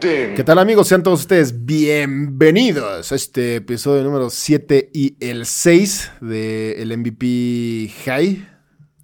¿Qué tal amigos? Sean todos ustedes bienvenidos a este episodio número 7 y el 6 del MVP High.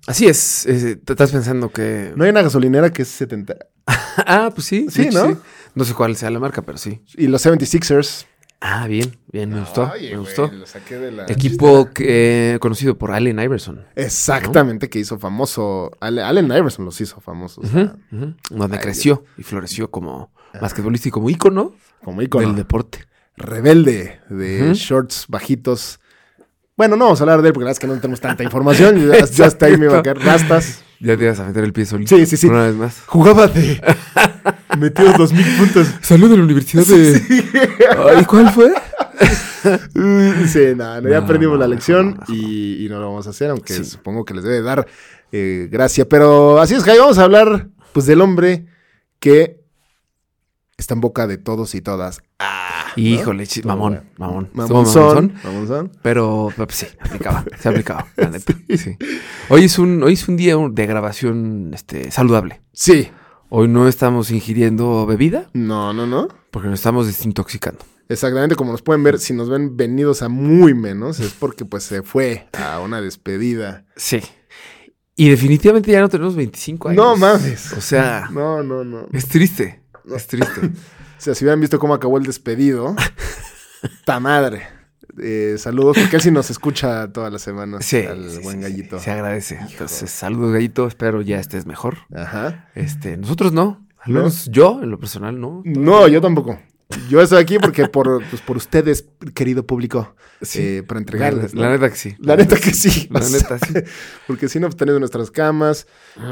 Así es, te estás pensando que... No hay una gasolinera que es 70. Ah, pues sí. Sí, de hecho, ¿no? No sé cuál sea la marca, pero sí. Y los 76ers. Ah, bien, bien, me gustó, Oye, me güey, gustó. lo saqué de la Equipo que, eh, conocido por Allen Iverson. Exactamente, que hizo famoso. Allen Iverson los hizo famosos. o sea, Ujú, Donde creció y floreció como basquetbolista y como ícono como ícono. del deporte. rebelde de shorts bajitos. Bueno, no vamos a hablar de él porque la verdad es que no tenemos tanta información. Ya, ya hasta ahí me iba a caer rastas. Ya te ibas a meter el pie solito. Sí, sí, sí. Una vez más. Jugaba de. Metió dos mil puntos. Salud de la Universidad de... ¿Y cuál fue? Sí, no, no, ya No, aprendimos no, la lección y, y no lo vamos a hacer, aunque Sí. supongo que les debe dar eh, gracia. Pero así es, Jai, vamos a hablar pues del hombre que está en boca de todos y todas. Híjole, chi- Estuvo mamón, bueno. mamón. Estuvo Mamonzón. Pero pues, sí, aplicaba, se aplicaba, la neta. Sí. Hoy es un, hoy es un día de grabación este, saludable. Sí. Hoy no estamos ingiriendo bebida No, no, no. porque nos estamos desintoxicando. Exactamente, como nos pueden ver, si nos ven venidos a muy menos, es porque pues se fue a una despedida. Sí. Y definitivamente ya no tenemos 25 años. No mames. O sea, No, no, no. es triste. Es triste. O sea, si hubieran visto cómo acabó el despedido, ta madre. Eh, saludos, porque él sí nos escucha todas las semanas Sí. al sí, buen sí, gallito. Se agradece. Entonces, saludos, gallito. Espero ya estés mejor. Ajá. Este, nosotros no. Al ¿No? menos yo, en lo personal, no. No, yo tampoco. Yo estoy aquí porque por, pues, por ustedes, querido público, eh, para entregarles. La, ¿no? la neta que sí. La neta que sí. La neta sí. Porque si no, pues, nuestras camas,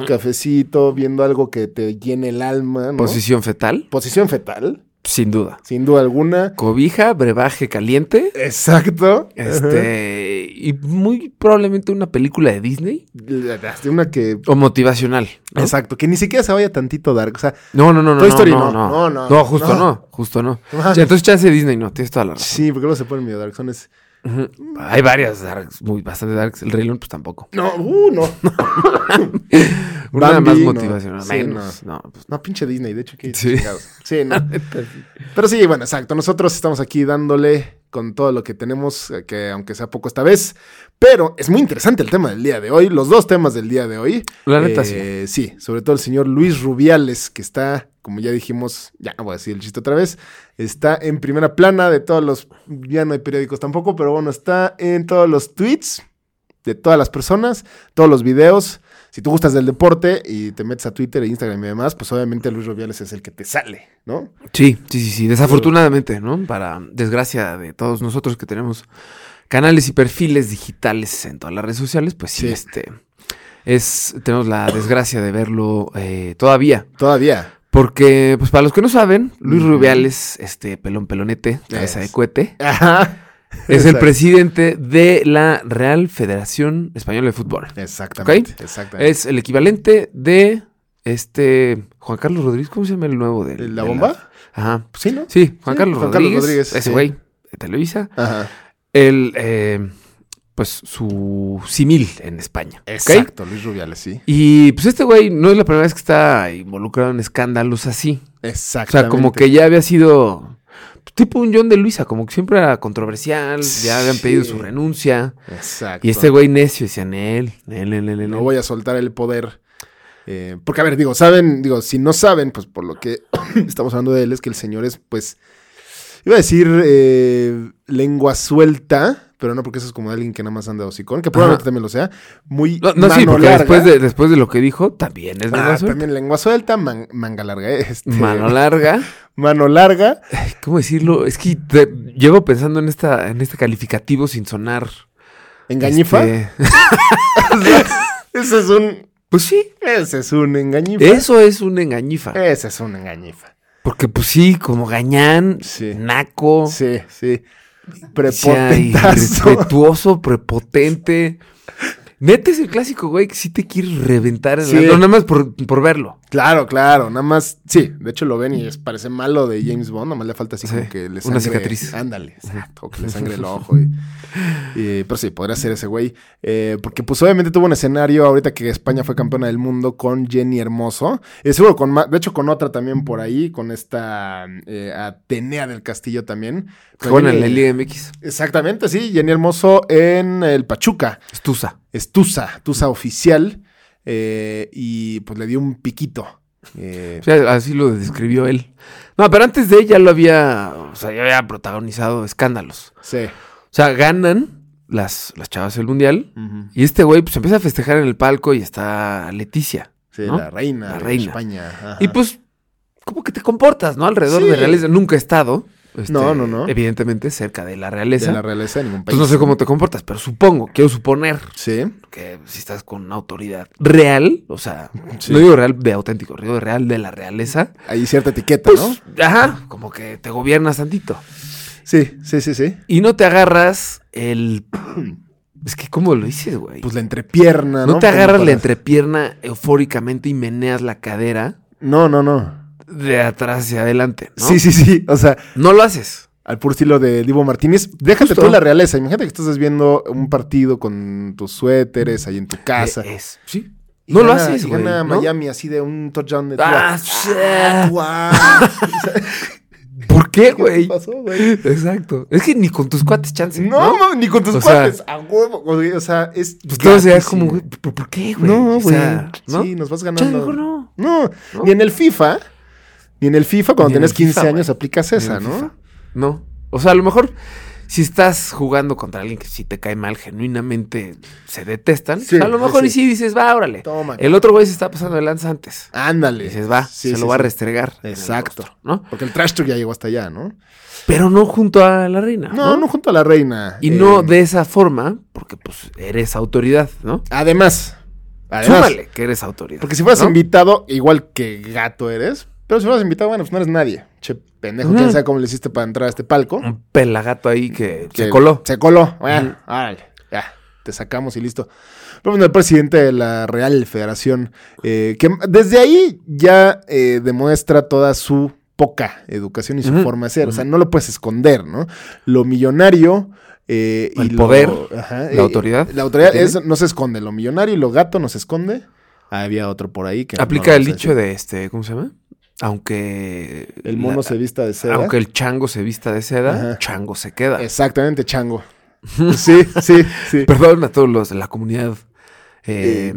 cafecito, viendo algo que te llene el alma. ¿no? Posición fetal, Posición fetal, sin duda. sin duda alguna. Cobija, brebaje caliente. Exacto. Este. Y muy probablemente una película de Disney. Una que. O motivacional. ¿no? Exacto, que ni siquiera se vaya tantito dark. O sea, No, no, no, no. Toy no, Story no, no. no. No, no, justo no. Justo no. Ya, entonces chance de Disney no. Tienes toda la razón. sí, porque luego se ponen medio dark. Son es... Ujú. Hay varias darks, muy bastante darks. El Rey León, pues tampoco. No, uh, no. Una Bambi, más no. motivacional. Sí, menos. No, pues No, pinche Disney, de hecho, que Sí. Sí, no. Pero sí, bueno, exacto. Nosotros estamos aquí dándole con todo lo que tenemos, eh, que aunque sea poco esta vez. Pero es muy interesante el tema del día de hoy, los dos temas del día de hoy. La neta, Eh, sí. sobre todo el señor Luis Rubiales, que está, como ya dijimos, ya no voy a decir el chiste otra vez, está en primera plana de todos los, ya no hay periódicos tampoco, pero bueno, está en todos los tweets de todas las personas, todos los videos. Si tú gustas del deporte y te metes a Twitter e Instagram y demás, pues obviamente Luis Rubiales es el que te sale, ¿no? Sí, sí, sí, sí. Desafortunadamente, ¿no? Para desgracia de todos nosotros que tenemos canales y perfiles digitales en todas las redes sociales, pues sí, Sí. este. Es, tenemos la desgracia de verlo eh, todavía. Todavía. Porque, pues para los que no saben, Luis. Rubiales, este pelón pelonete, cabeza de cohete, Ajá. Es el presidente de la Real Federación Española de Fútbol. Exactamente. Exactamente. Es el equivalente de este Juan Carlos Rodríguez, ¿cómo se llama el nuevo de ¿La bomba? Ajá. Sí, ¿no? Sí, Juan Sí, Carlos Juan Carlos Rodríguez, Rodríguez, ese sí. güey de Televisa. Ajá. El, eh, pues su simil en España. Exacto, Luis Rubiales, sí. Y pues este güey no es la primera vez que está involucrado en escándalos así. O Exactamente. sea, como que ya había sido tipo un John de Luisa, como que siempre era controversial, ya habían pedido Sí. su renuncia. Exacto. Y este güey necio decía, él, No voy a soltar el poder. Eh, porque, a ver, digo, saben, digo, si no saben, pues por lo que estamos hablando de él, es que el señor es, pues, iba a decir eh, lengua suelta, pero no porque eso es como alguien que nada más anda hocicón, que probablemente Ajá. también lo sea. Muy No, no, sí, porque larga. después de, después de lo que dijo, también es Ah, lengua suelta. también lengua suelta, man- manga larga, eh, este, Mano larga. mano larga. Ay, ¿Cómo decirlo? Es que te- llevo pensando en esta, en este calificativo sin sonar. Engañifa. este, Ese es un. Pues sí. Ese es un engañifa. Eso es un engañifa. Ese es un engañifa. Porque, pues sí, como gañán, Sí. naco, Sí, sí. Prepotentazo. irrespetuoso, prepotente. Neta es el clásico, güey, que sí te quiere reventar. en Sí. No, nada más por, por verlo. Claro, claro, nada más, sí, de hecho lo ven y es, parece malo de James Bond, nada más le falta así Sí, como que le una sangre, cicatriz. Ándale, exacto, que le sangre el ojo. Y, y- pero sí, podría ser ese güey, eh, porque pues obviamente tuvo un escenario ahorita que España fue campeona del mundo con Jenny Hermoso, y seguro con, de hecho con otra también por ahí, con esta eh, Atenea del Castillo también. En Jenny- la Liga MX. Exactamente, sí, Jenny Hermoso en el Pachuca. Estusa. es Tusa, Tusa oficial, eh, y pues le dio un piquito. Eh, O sea, así lo describió él. No, pero antes de ella lo había, o sea, ya había protagonizado escándalos. sí. O sea, ganan las, las chavas del mundial y este güey pues empieza a festejar en el palco y está Leticia. Sí, ¿no? la reina La de. España. ajá. Y pues, como que te comportas, ¿no? Alrededor Sí. de realeza. Nunca he estado. Este, No, no, no. Evidentemente cerca de la de realeza. la realeza de ningún país. Pues no sé cómo te comportas, pero supongo, quiero suponer Sí. que si estás con una autoridad real, o sea, Sí. no digo real de auténtico, digo real de la realeza, Hay cierta etiqueta, pues, ¿no? ajá, como que te gobiernas tantito. Sí, sí, sí, sí. Y no te agarras el... Es que, ¿cómo lo dices, güey? Pues la entrepierna, ¿no? no te agarras la entrepierna eufóricamente y meneas la cadera No, no, no. De atrás hacia adelante, ¿no? Sí, sí, sí. O sea, No lo haces. al puro estilo de Divo Martínez. Déjate Justo. tú la realeza. Imagínate que estás viendo un partido con tus suéteres ahí en tu casa. Eh, Es, sí. Y No lo haces, y güey. gana ¿no? Miami así de un touchdown de Ah. ¿Por qué, ¿Qué güey? pasó, güey? Exacto. Es que ni con tus cuates, chance. No, mami, ni con tus O sea- cuates. a huevo. güey, O sea, es. Pues todo sea gratísimo. como, güey, ¿por, qué, güey? No, O güey. sea, ¿no? Sí, nos vas ganando. mejor no. No, ¿No? ni en el FIFA. Ni en el FIFA, cuando el 15 FIFA, años, aplicas esa, ¿no? FIFA. No. O sea, a lo mejor si estás jugando contra alguien que sí te cae mal, genuinamente se detestan, Sí, a lo mejor sí. y sí dices, va, órale. Toma. El otro güey se está pasando de lanza antes. Ándale. Y dices, va, Sí, se lo va a restregar. Exacto. rostro, ¿no? Porque el trash talk ya llegó hasta allá, ¿no? Pero no junto a la reina. No, no, junto a la reina. Y Eh, no de esa forma, porque pues eres autoridad, ¿no? Además. Además. Súmale que eres autoridad. Porque si fueras ¿no? invitado, igual que gato eres. Pero si fueras invitado, bueno, pues no eres nadie. Che, pendejo, quién sabe cómo le hiciste para entrar a este palco. Un pelagato ahí que, Que se coló. Se coló. Bueno, ya, te sacamos y listo. Pero bueno, el presidente de la Real Federación, eh, que desde ahí ya eh, demuestra toda su poca educación y su forma de ser. O sea, no lo puedes esconder, ¿no? Lo millonario. eh, y El lo- poder, ajá, la autoridad La autoridad es- no se esconde. Lo millonario y lo gato no se esconde. Ah, había otro por ahí que. Aplica no el dicho de este, ¿cómo se llama? Aunque El mono la- se vista de seda. aunque el chango se vista de seda, Ajá. chango se queda. Exactamente, chango. Sí, sí, sí. Perdón a todos los de la comunidad eh,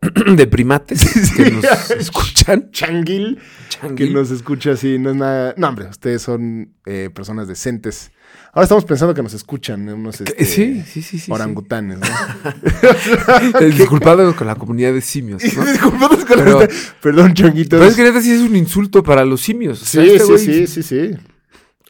de primates que nos escuchan. Changuil. que Changuil. nos escucha así, no es nada. No, hombre, ustedes son eh, personas decentes. Ahora estamos pensando que nos escuchan unos este, Sí, sí, sí, sí. orangutanes, ¿no? Eh, Disculpado con la comunidad de simios, ¿no? Disculpados con la Pero- neta. Perdón, changuitos. Pero es que neta sí es un insulto para los simios. O sea, sí, este sí, sí, sí, sí.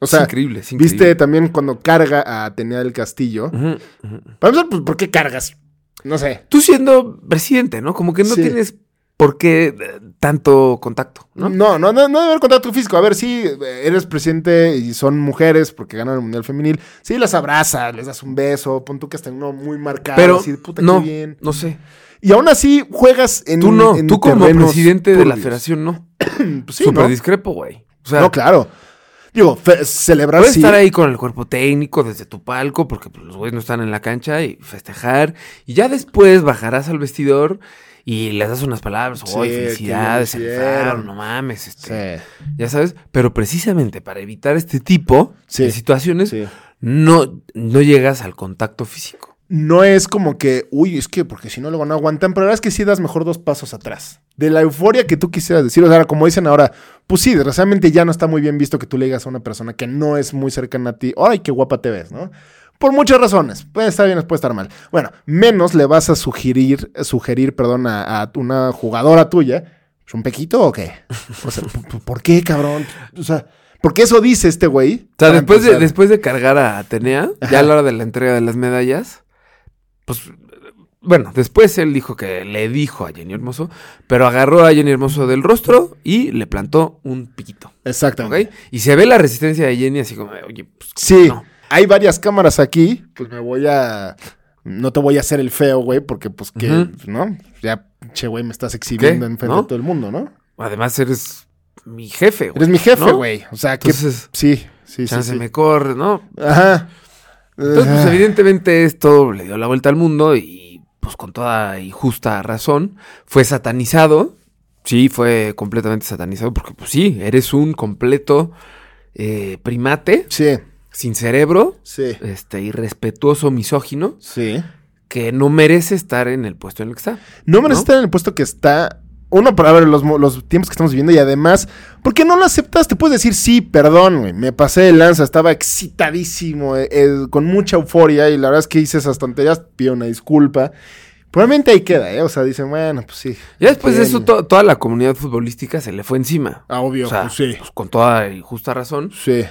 O es sea, increíble, es increíble. viste también cuando carga a Atenea del Castillo. Para empezar, pues, ¿por qué cargas? No sé. Tú siendo presidente, ¿no? Como que no tienes por qué eh, tanto contacto, ¿no? No, no, no, no debe haber contacto físico. A ver, sí, eres presidente y son mujeres porque ganan el Mundial Femenil. Sí, las abrazas, les das un beso, pon tú que están uno muy marcado, Pero así puta no, qué bien. no sé. Y aún así juegas en Tú no, en tú como presidente de la federación no. Pues sí, Súper ¿no? discrepo, güey. O sea, No, claro. Digo, celebrar puedes sí. estar ahí con el cuerpo técnico desde tu palco porque pues, los güeyes no están en la cancha y festejar. Y ya después bajarás al vestidor y les das unas palabras. Sí, Oye, que felicidades, se bien hicieron". rifaron, no mames. Este, Sí, Ya sabes, pero precisamente para evitar este tipo Sí, de situaciones, sí. no, no llegas al contacto físico. No es como que, uy, es que porque si no luego no aguantan, pero la verdad es que sí das mejor dos pasos atrás. De la euforia que tú quisieras decir, o sea, como dicen ahora, pues sí, desgraciadamente ya no está muy bien visto que tú le digas a una persona que no es muy cercana a ti, ay, qué guapa te ves, ¿no? Por muchas razones. Puede estar bien, puede estar mal. Bueno, menos le vas a sugerir, sugerir, perdón, a, a una jugadora tuya. ¿Es un pequito o qué? O sea, ¿por- por- ¿por qué, cabrón? O sea, porque eso dice este güey. O sea, después de, después de cargar a Atenea, ya a la hora de la entrega de las medallas, pues bueno, después él dijo que le dijo a Jenny Hermoso, pero agarró a Jenny Hermoso del rostro y le plantó un piquito. Exactamente. ¿Ok? Y se ve la resistencia de Jenny así como, oye, pues. Sí, no. Hay varias cámaras aquí. Pues me voy a. No te voy a hacer el feo, güey, porque pues que, Ujú. ¿no? Ya, che, güey, me estás exhibiendo ¿Qué? en frente ¿No? de todo el mundo, ¿no? Además, eres mi jefe, güey. Eres mi jefe, ¿no? güey. O sea, que. Entonces, Sí, sí, sí. chance sí. me corre, ¿no? Ajá. Entonces, pues evidentemente esto le dio la vuelta al mundo y pues con toda y justa razón fue satanizado. Sí, fue completamente satanizado porque pues sí, eres un completo eh, primate Sí, sin cerebro, sí, este irrespetuoso, misógino, sí. que no merece estar en el puesto en el que está. No merece ¿No? estar en el puesto que está. Uno, para ver los, los tiempos que estamos viviendo y además, ¿por qué no lo aceptas? Te puedes decir, sí, perdón, güey, me pasé de lanza, estaba excitadísimo, eh, eh, con mucha euforia y la verdad es que hice esas tonterías, pido una disculpa. Probablemente ahí queda, ¿eh? O sea, dicen, bueno, pues sí. Ya después de eso, to- toda la comunidad futbolística se le fue encima. Ah, obvio, O sea, pues sí. pues, con toda y justa razón. Sí.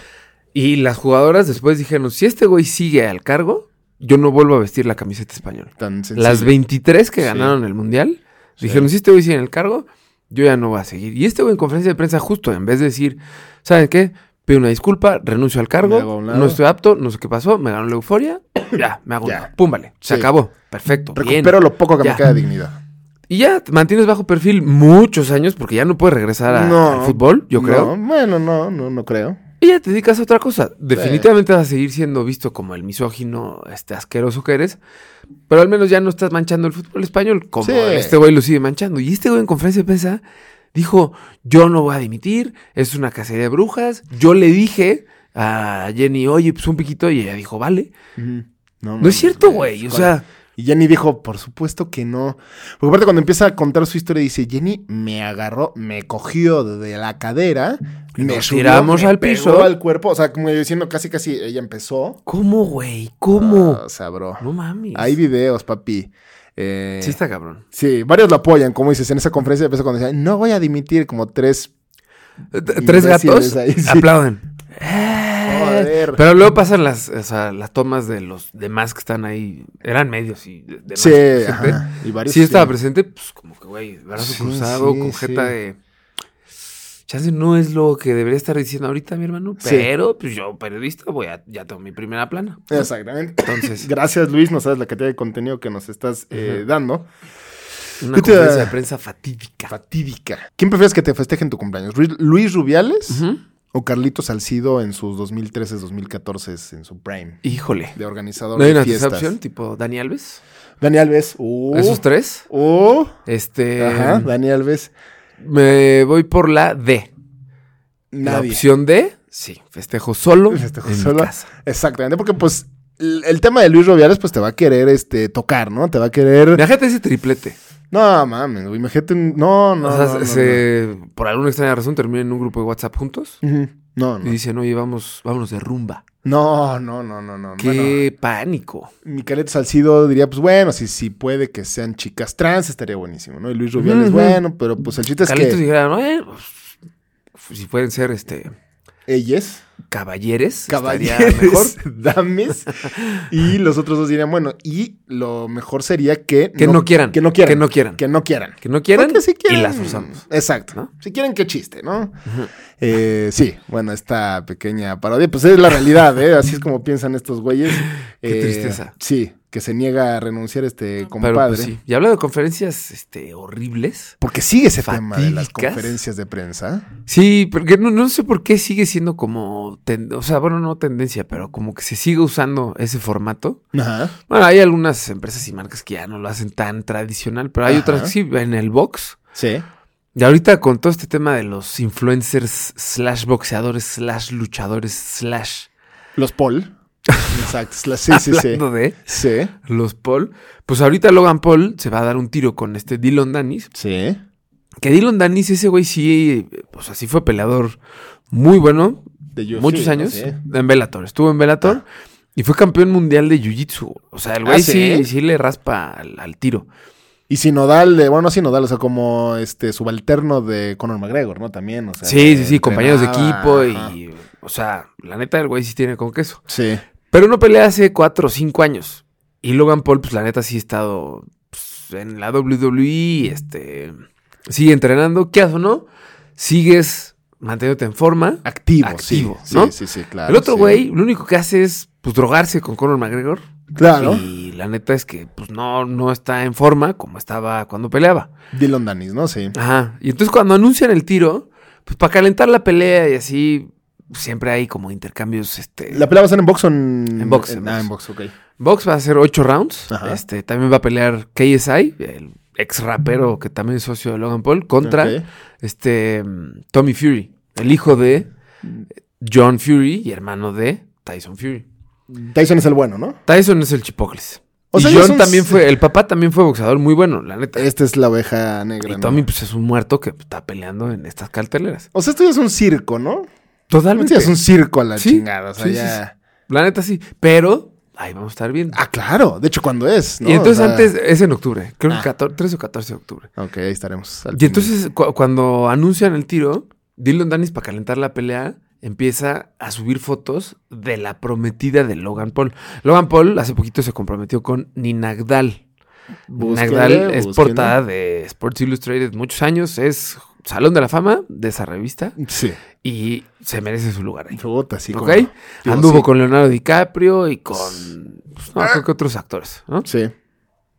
Y las jugadoras después dijeron, si este güey sigue al cargo, yo no vuelvo a vestir la camiseta española. Tan. Las 23 que Sí. ganaron el Mundial, dijeron, si este güey sigue en el cargo, yo ya no voy a seguir. Y este güey en conferencia de prensa justo, en vez de decir, ¿saben qué? Pido una disculpa, renuncio al cargo, no estoy apto, no sé qué pasó, me ganó la euforia, ya, me hago un Ya. Pum, vale, se Sí. acabó. Perfecto, bien. Recupero lo poco que Ya. me queda de dignidad. Y ya mantienes bajo perfil muchos años porque ya no puedes regresar a- No, al fútbol, yo no, creo. Bueno, no, no, no creo. Y ya te dedicas a otra cosa. Definitivamente vas a seguir siendo visto como el misógino, este asqueroso que eres. Pero al menos ya no estás manchando el fútbol español como Sí. este güey lo sigue manchando. Y este güey en conferencia de prensa dijo, yo no voy a dimitir, es una cacería de brujas. Yo le dije a Jenny, oye, pues un piquito, y ella dijo, vale. No, No es cierto, güey. O sea, Y Jenny dijo, por supuesto que no. Porque aparte cuando empieza a contar su historia dice, Jenny me agarró, me cogió de la cadera, me nos subió, tiramos me al pegó piso. al cuerpo. O sea, como diciendo casi casi ella empezó. ¿cómo, güey? ¿Cómo? Ah, o sea, bro. no mames. Hay videos, papi. Eh, Sí está cabrón. sí, varios lo apoyan, como dices, en esa conferencia de prensa cuando decían, no voy a dimitir como tres. T- Tres gatos ahí, sí. aplauden. Joder. Pero luego pasan las, o sea, las tomas de los demás que están ahí. Eran medios y de- demás Sí, ajá, y varios Sí estaba presente, pues como que, güey, brazo Sí, cruzado, sí, con jeta de... Chance no es lo que debería estar diciendo ahorita, mi hermano. Sí. Pero, pues yo, periodista, voy a, ya tengo mi primera plana. Exactamente. Entonces, Gracias, Luis. No sabes la cantidad de contenido que nos estás eh, dando. una ¿Qué te- conferencia de prensa fatídica. Fatídica. ¿Quién prefieres que te festeje en tu cumpleaños? ¿Ruiz- ¿Luis Rubiales o Carlitos Salcido en sus 2013, 2014 en su prime? Híjole. De organizador ¿No hay de una fiestas. opción? Tipo Dani Alves. Dani Alves. Uh, ¿Esos tres? uh, Este... ajá, Dani Alves. Me voy por la D. La opción D, sí, festejo solo Festejo en solo. mi casa. Exactamente, porque pues el, tema de Luis Rubiales pues te va a querer este tocar, ¿no? Te va a querer... Déjate ese triplete. No, mames, güey, imagínate un... No, no, o sea, no, por alguna extraña razón terminan en un grupo de WhatsApp juntos no. No, y dicen, oye, vamos, vámonos de rumba. No, no, no, no, no. Qué pánico. Bueno, mi Carlitos Salcido diría, pues bueno, si, si puede que sean chicas trans, estaría buenísimo, ¿no? Y Luis Rubiales, Ujú. bueno, pero pues el chiste es Carlitos que dijera, no, eh, pues, si pueden ser este ellas, caballeres, estaría caballeros, mejor. dames, y los otros dos dirían, bueno, y lo mejor sería que... Que no quieran, Que no quieran. que no quieran. Que no quieran. Que no quieran Porque si quieren, y las forzamos. Exacto. ¿no? Si quieren, qué chiste, ¿no? Eh, sí, bueno, esta pequeña parodia, pues es la realidad, ¿eh? Así es como piensan estos güeyes. Qué Eh, tristeza. Sí, que se niega a renunciar este Pero compadre. pues, sí. Y hablando de conferencias este, horribles. Porque sigue ese tema de las Fatídicas. conferencias de prensa. Sí, porque no, no sé por qué sigue siendo como, ten- o sea, bueno, no tendencia, pero como que se sigue usando ese formato. Ajá. Bueno, hay algunas empresas y marcas que ya no lo hacen tan tradicional, pero hay Ajá. otras que sí, en el box. Sí. Y ahorita con todo este tema de los influencers slash boxeadores slash luchadores slash Los Paul. Exacto. la- Sí, sí, sí. de Sí. los Paul, pues ahorita Logan Paul se va a dar un tiro con este Dylan Danis. Sí. Que Dylan Danis, ese güey sí, pues así fue peleador muy bueno, De UFC, muchos años Sí. en Bellator. Estuvo en Bellator y fue campeón mundial de Jiu-Jitsu. O sea, el güey ¿Ah, sí? sí? sí le raspa al, al tiro. Y Sinodal, de, bueno, no Sinodal, o sea, como este subalterno de Conor McGregor, ¿no? También, o sea. sí, sí, sí, compañeros de equipo ajá. y, o sea, la neta el güey sí tiene con queso. Sí. Pero no pelea hace cuatro o cinco años. Y Logan Paul, pues la neta sí ha estado pues en la WWE, este, sigue entrenando, ¿qué haces o no? Sigues manteniéndote en forma. Activo, Activo, sí. ¿no? Sí, sí, sí, claro. El otro sí. güey, lo único que hace es, pues, drogarse con Conor McGregor. Claro. Y la neta es que, pues, no, no está en forma como estaba cuando peleaba. Dylan Danis, ¿no? Sí. Ajá. Y entonces cuando anuncian el tiro, pues, para calentar la pelea y así, siempre hay como intercambios, este... ¿La pelea va a ser en box o en...? En box, en ah, box. en box, ok. Box va a ser ocho rounds. Ajá. Este, también va a pelear KSI, el ex rapero que también es socio de Logan Paul, contra este mm, Tommy Fury, el hijo de John Fury y hermano de Tyson Fury. Tyson es el bueno, ¿no? Tyson es el chipocles. O y sea, ellos John son- también fue, el papá también fue boxeador muy bueno, la neta. Esta es la oveja negra, y ¿no? Tommy pues es un muerto que está peleando en estas carteleras. O sea, esto ya es un circo, ¿no? Totalmente. Es un circo a la Sí, chingada. O sea, sí, ya... La neta sí, pero ahí vamos a estar bien. Ah, claro. De hecho, cuando es, ¿no? y entonces O sea- antes es en octubre, creo que Ah. 14, 13 o 14 de octubre. Ok, ahí estaremos. Y entonces cu- cuando anuncian el tiro, Dylan Danis para calentar la pelea empieza a subir fotos de la prometida de Logan Paul. Logan Paul hace poquito se comprometió con Ninagdal. Ninagdal es portada de Sports Illustrated muchos años, es Salón de la Fama de esa revista Sí. y se merece su lugar ahí. Puta, sí. ¿Ok? Anduvo sí. con Leonardo DiCaprio y con pues, no, creo que otros actores, ¿no? Sí.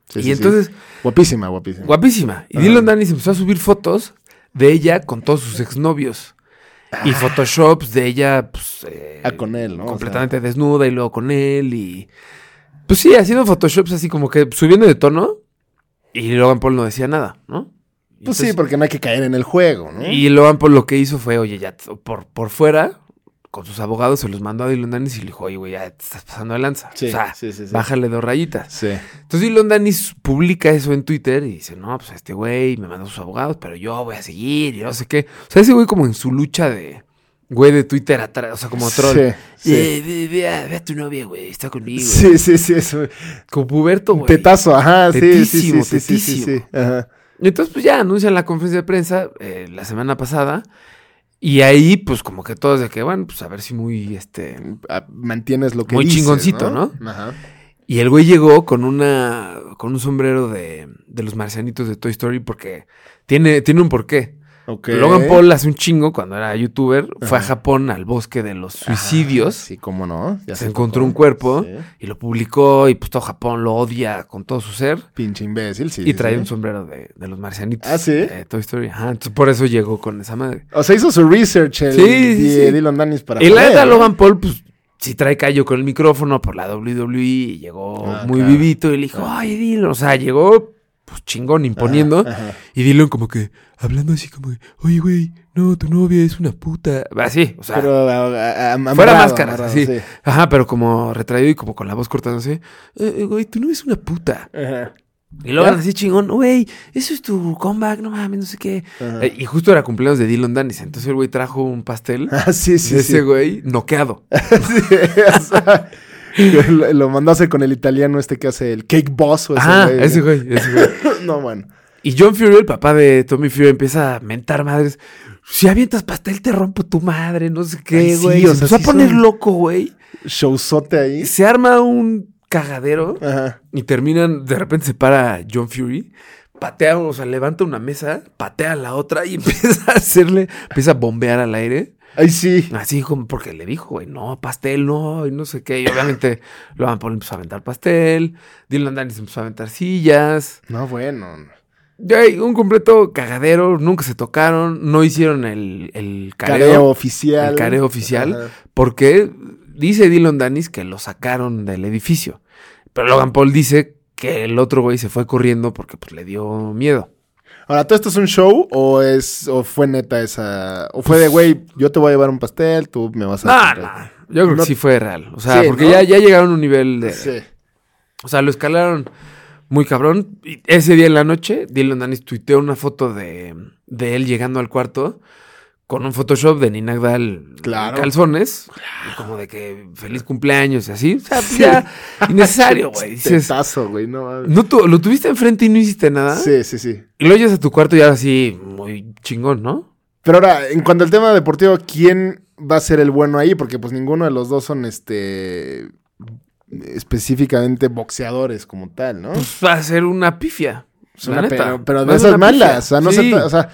Sí, y entonces, Guapísima, guapísima. Guapísima. Y Ajá. Dylan Danis empezó a subir fotos de ella con todos sus exnovios. Y photoshops de ella, pues. eh, Ah, con él, ¿no? O sea, completamente desnuda y luego con él. Y. Pues sí, haciendo photoshops así como que subiendo de tono. Y Logan Paul no decía nada, ¿no? Pues sí, porque no hay que caer en el juego, ¿no? Y Logan Paul lo que hizo fue, oye, ya por, por fuera, con sus abogados, se los mandó a Dylan Danis y le dijo, oye, güey, ya te estás pasando de lanza. Sí, o sea, sí, sí, bájale dos rayitas. Sí. Entonces Dylan Danis publica eso en Twitter y dice, no, pues este güey me mandó sus abogados, pero yo voy a seguir y no sé qué. O sea, ese güey como en su lucha de güey de Twitter atrás, o sea, como troll. Sí, sí. Eh, ve, ve a, ve a tu novia, güey, está conmigo. Sí, sí, sí, eso. Como puberto, güey. Tetazo, ajá, sí, sí, sí, Tetísimo, sí, sí, tetísimo. ajá. Entonces pues ya anuncian la conferencia de prensa eh, la semana pasada y ahí pues como que todos de que, bueno, pues a ver si muy, este... Ah, Mantienes lo que Muy dices, chingoncito, ¿no? Ajá. Y el güey llegó con una con un sombrero de, de los marcianitos de Toy Story porque tiene, tiene un porqué. Logan Paul hace un chingo cuando era youtuber, fue a. Japón al bosque de los suicidios, Sí, cómo no. Ya se encontró un cuerpo Sí. y lo publicó y pues todo Japón lo odia con todo su ser Pinche imbécil, sí. y sí, trae sí. un sombrero de, de los marcianitos. Ah, ¿sí? de Toy Story. Ajá, entonces por eso llegó con esa madre. O sea, hizo su research el Sí, sí. Dylan Danis para Y la neta. Logan Paul, pues, sí trae callo con el micrófono por la WWE y llegó Ah, muy claro. vivito y le dijo, ay, Dylan, o sea, llegó pues chingón, imponiendo. Ajá. Y Dylan como que, hablando así como de, oye, güey, no, tu novia es una puta. Así, o sea, Pero a- a- a- fuera máscaras, así. sí. Ajá, pero como retraído y como con la voz cortada, así, "Eh, eh, güey, tu novia es una puta. Ajá. Y luego así chingón, güey, eso es tu comeback, no mames, no sé qué. Eh, y justo era cumpleaños de Dylan Danis, entonces el güey trajo un pastel Ah, sí, sí, de sí. ese güey noqueado. Sí, o sea, lo, lo mandó a hacer con el italiano este que hace el Cake Boss. O ese Ajá, güey. ese güey, ese güey. no, bueno. Y John Fury, el papá de Tommy Fury, empieza a mentar madres. Si avientas pastel, te rompo tu madre, no sé Ay, qué, sí, güey. o Se sea, empezó a sí poner loco, güey. Showzote ahí. Se arma un cagadero Ajá. y terminan, de repente se para John Fury, patea, o sea, levanta una mesa, patea la otra y empieza a hacerle, empieza a bombear al aire. Ahí sí. Así como porque le dijo, güey, no, pastel, no, y no sé qué. Y obviamente Logan Paul empezó a aventar pastel, Dylan Danis empezó a aventar sillas. No, bueno. Güey, un completo cagadero, nunca se tocaron, no hicieron el, el careo, Careo oficial. el careo oficial, Ajá. porque dice Dylan Danis que lo sacaron del edificio. Pero Logan Paul dice que el otro güey se fue corriendo porque pues, le dio miedo. Ahora, ¿todo esto es un show o es o fue neta esa o fue de güey, yo te voy a llevar un pastel, tú me vas a No, comprar"? no, yo creo No- que sí fue real. O sea, Sí, porque ¿no? ya, ya llegaron a un nivel de... Sí. O sea, lo escalaron muy cabrón. Y ese día en la noche, Dylan Danis tuiteó una foto de, de él llegando al cuarto con un Photoshop de Ninagdal Claro. calzones. y como de que feliz cumpleaños y así. O sea, Sí. ya innecesario, güey. No. mames. no tu- lo tuviste enfrente y no hiciste nada. Sí, sí, sí. Y lo llevas a tu cuarto y ahora así, muy chingón, ¿no? Pero ahora, en cuanto al tema deportivo, ¿quién va a ser el bueno ahí? Porque pues ninguno de los dos son este específicamente boxeadores como tal, ¿no? Pues va a ser una pifia. Una- neta. pero, pero de es esas malas. O sea, no Sí. se o sea,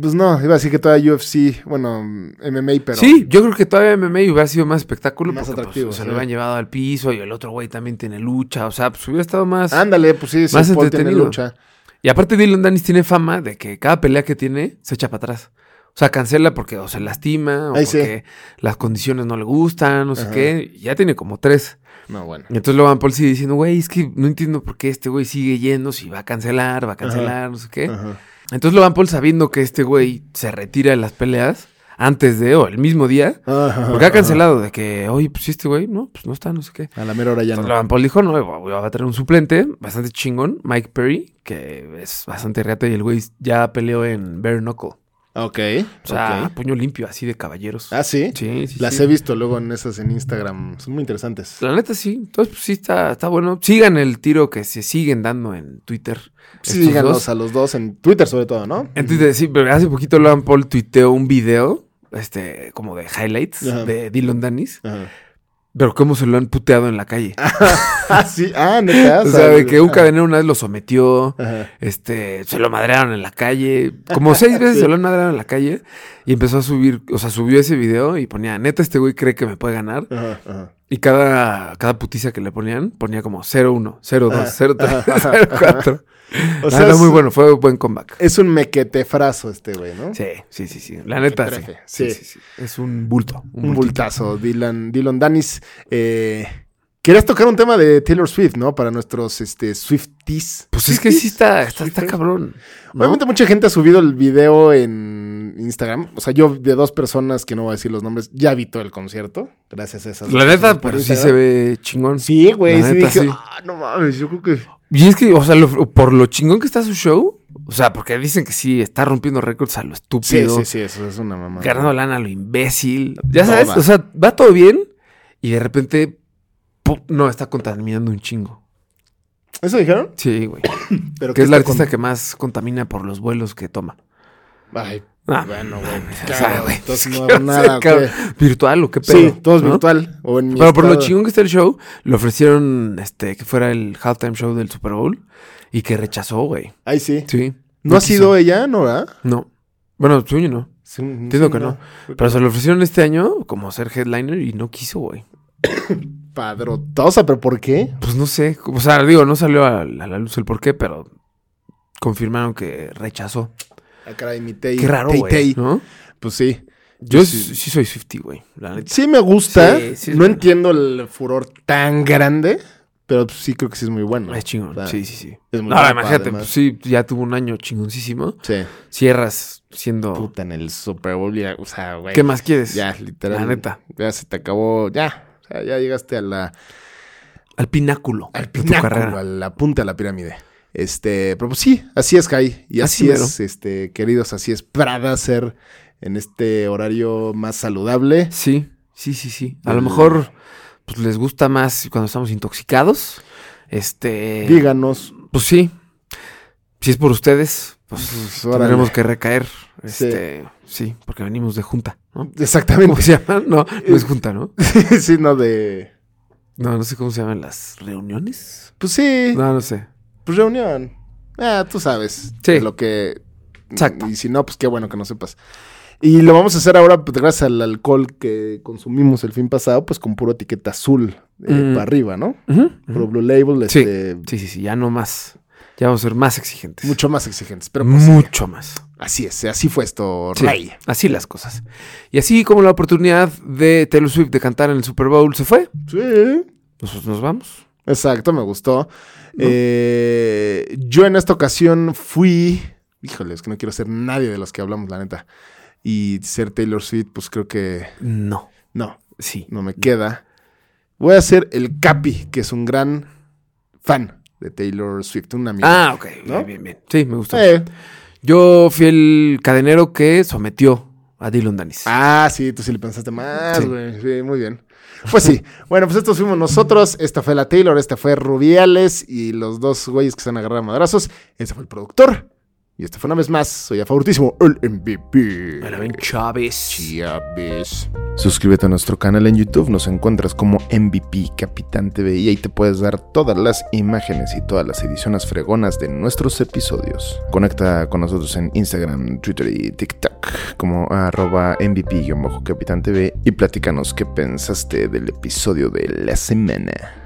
pues no, iba a decir que toda UFC, bueno, MMA, pero. Sí, yo creo que todavía MMA hubiera sido más espectáculo. Más porque, atractivo, pues, se sí. lo habían llevado al piso y el otro güey también tiene lucha. O sea, pues hubiera estado más. Ándale, pues sí, Más Paul tiene entretenido. lucha. Y aparte, Dylan Danis tiene fama de que cada pelea que tiene se echa para atrás. O sea, cancela porque o se lastima o sí. porque las condiciones no le gustan, no sé qué. Ya tiene como tres. No, bueno. Y entonces Logan Paul sigue diciendo, güey, es que no entiendo por qué este güey sigue yendo, si va a cancelar, va a cancelar, no sé qué. Ajá. Entonces Logan Paul sabiendo que este güey se retira de las peleas antes de o el mismo día, Ajá, porque ha ajá. cancelado de que, oye, pues este güey, no, pues no está, no sé qué. A la mera hora ya Entonces no. Logan Paul dijo, no, voy a traer un suplente bastante chingón, Mike Perry, que es bastante reata y el güey ya peleó en Bare Knuckle. Ok. O sea, puño limpio, así de caballeros. Ah, sí. Sí, sí, Las sí. he visto luego en esas en Instagram. Son muy interesantes. La neta sí. Entonces, pues sí, está, está bueno. Sigan el tiro que se siguen dando en Twitter. Sí, síganos a los dos en Twitter, sobre todo, ¿no? En Twitter, sí, pero hace poquito Logan Paul tuiteó un video, este, como de highlights Ajá. de Dylan Danis. Ajá. Pero cómo se lo han puteado en la calle. Ah, sí. Ah, neta. o sea, de que un cadenero una vez lo sometió, Ajá. este, se lo madrearon en la calle. Como seis veces Sí. se lo han madreado en la calle. Y empezó a subir, o sea, subió ese video y ponía, neta, este güey cree que me puede ganar. Ajá, ajá. Y cada, cada putiza que le ponían, ponía como 0-1, 0-2, Ajá. 0-3, Ajá. 0-4. O sea, era es, muy bueno, fue un buen comeback. es un mequetefrazo este güey, ¿no? Sí, sí, sí, sí. La neta, sí. Sí, sí. sí. Es un bulto. Un bultazo, Dylan, Dylan Danis. Eh, querías tocar un tema de Taylor Swift, ¿no? Para nuestros este, Swifties. Pues es que sí está, está, está cabrón. ¿no? Obviamente mucha gente ha subido el video en Instagram. O sea, yo de dos personas que no voy a decir los nombres, ya vi todo el concierto. Gracias a esas. La neta, pero sí se ve chingón. Sí, güey. Sí neta, dije, sí. ah, no mames, yo creo que... Y es que, o sea, lo- por lo chingón que está su show, o sea, porque dicen que sí, está rompiendo récords a lo Sí, estúpido, sí, sí, eso es una mamá. ganando lana a lo imbécil. Ya sabes, o sea, va todo bien y de repente, ¡pum! no, está contaminando un chingo. ¿Eso dijeron? Sí, güey. Pero Que es ¿qué la artista con- que más contamina por los vuelos que toma. Ay, Ah, bueno, güey. o sea, claro, güey, entonces es no hago o sea, nada, ¿qué? ¿Virtual o qué pedo? Sí, todo es ¿no? virtual. O en Pero por lo chingón que está el show, le ofrecieron este que fuera el halftime show del Super Bowl y que rechazó, güey. Ay, sí. Sí. ¿No ha quiso. sido ella, no, verdad? No. Bueno, suyo no. Sí, Entiendo sí, que no. Pero se lo ofrecieron este año como ser headliner y no quiso, güey. Padrotosa, ¿pero por qué? Pues no sé. O sea, digo, no salió a, a la luz el por qué, pero confirmaron que rechazó. Ah, caray, mi Tay. Qué raro, güey. ¿No? Pues sí. Yo Sí. soy 50, güey. Sí me gusta. Sí, sí es no bueno. entiendo el furor tan grande, pero sí creo que sí es muy bueno. Es chingón. O sea, sí, sí, sí. es muy No, guapa, imagínate, además. pues sí, ya tuvo un año chingoncísimo. Sí. Cierras siendo. Puta, en el Super Bowl ya, o sea, güey. ¿Qué más quieres? Ya, literal. La neta. Ya se te acabó, ya. O sea, ya llegaste a la, Al pináculo. al pináculo, a la punta de la pirámide. Este, pero pues sí, así es, Kai. Y Así así, mero. es, este, queridos, así es Prada ser en este horario más saludable. Sí, sí, sí, sí. A lo mejor pues les gusta más cuando estamos intoxicados. Este. Díganos. Pues sí. Si es por ustedes, pues, Pues, tendremos que recaer. Este, sí. porque venimos de junta, ¿no? ¿Cómo Exactamente. se llama? No, no es junta, ¿no? sí, no de. No, no sé cómo se llaman las reuniones. Pues sí. No, no sé. Pues reunión. Ah, tú sabes. Sí. Lo que. Exacto. Y si no, pues qué bueno que no sepas. Y lo vamos a hacer ahora, pues gracias al alcohol que consumimos el fin pasado, pues con puro etiqueta azul eh, Mm. para arriba, ¿no? Puro ujú. Blue Label, Sí. este, Sí, sí, sí, ya no más. Ya vamos a ser más exigentes. mucho más exigentes. Pero pues, Mucho más. así es, así fue esto, Sí, Ray. así las cosas. Y así como la oportunidad de Taylor Swift de cantar en el Super Bowl se fue, Sí. nosotros nos vamos. Exacto, me gustó. Eh, yo en esta ocasión fui. Híjole, es que no quiero ser nadie de los que hablamos, la neta. Y ser Taylor Swift, pues creo que No, no, sí. no me queda. Voy a ser el Capi, que es un gran fan de Taylor Swift, un amigo. Ah, ok. ¿No? Bien, bien, bien. Sí, me gustó. Eh, Yo fui el cadenero que sometió a Dylan Danis. Ah, sí, tú sí le pensaste más, Sí. güey. Sí. muy bien. Pues sí. bueno, pues estos fuimos nosotros. Esta fue la Taylor, esta fue Rubiales y los dos güeyes que se han agarrado a madrazos. Ese fue el productor. Y este fue una vez más, soy a favoritísimo, el MVP. Benjamín Chávez. Chávez. Suscríbete a nuestro canal en YouTube, nos encuentras como MVP Capitán TV y ahí te puedes dar todas las imágenes y todas las ediciones fregonas de nuestros episodios. Conecta con nosotros en Instagram, Twitter y TikTok como arroba MVP-Capitán TV y platícanos qué pensaste del episodio de la semana.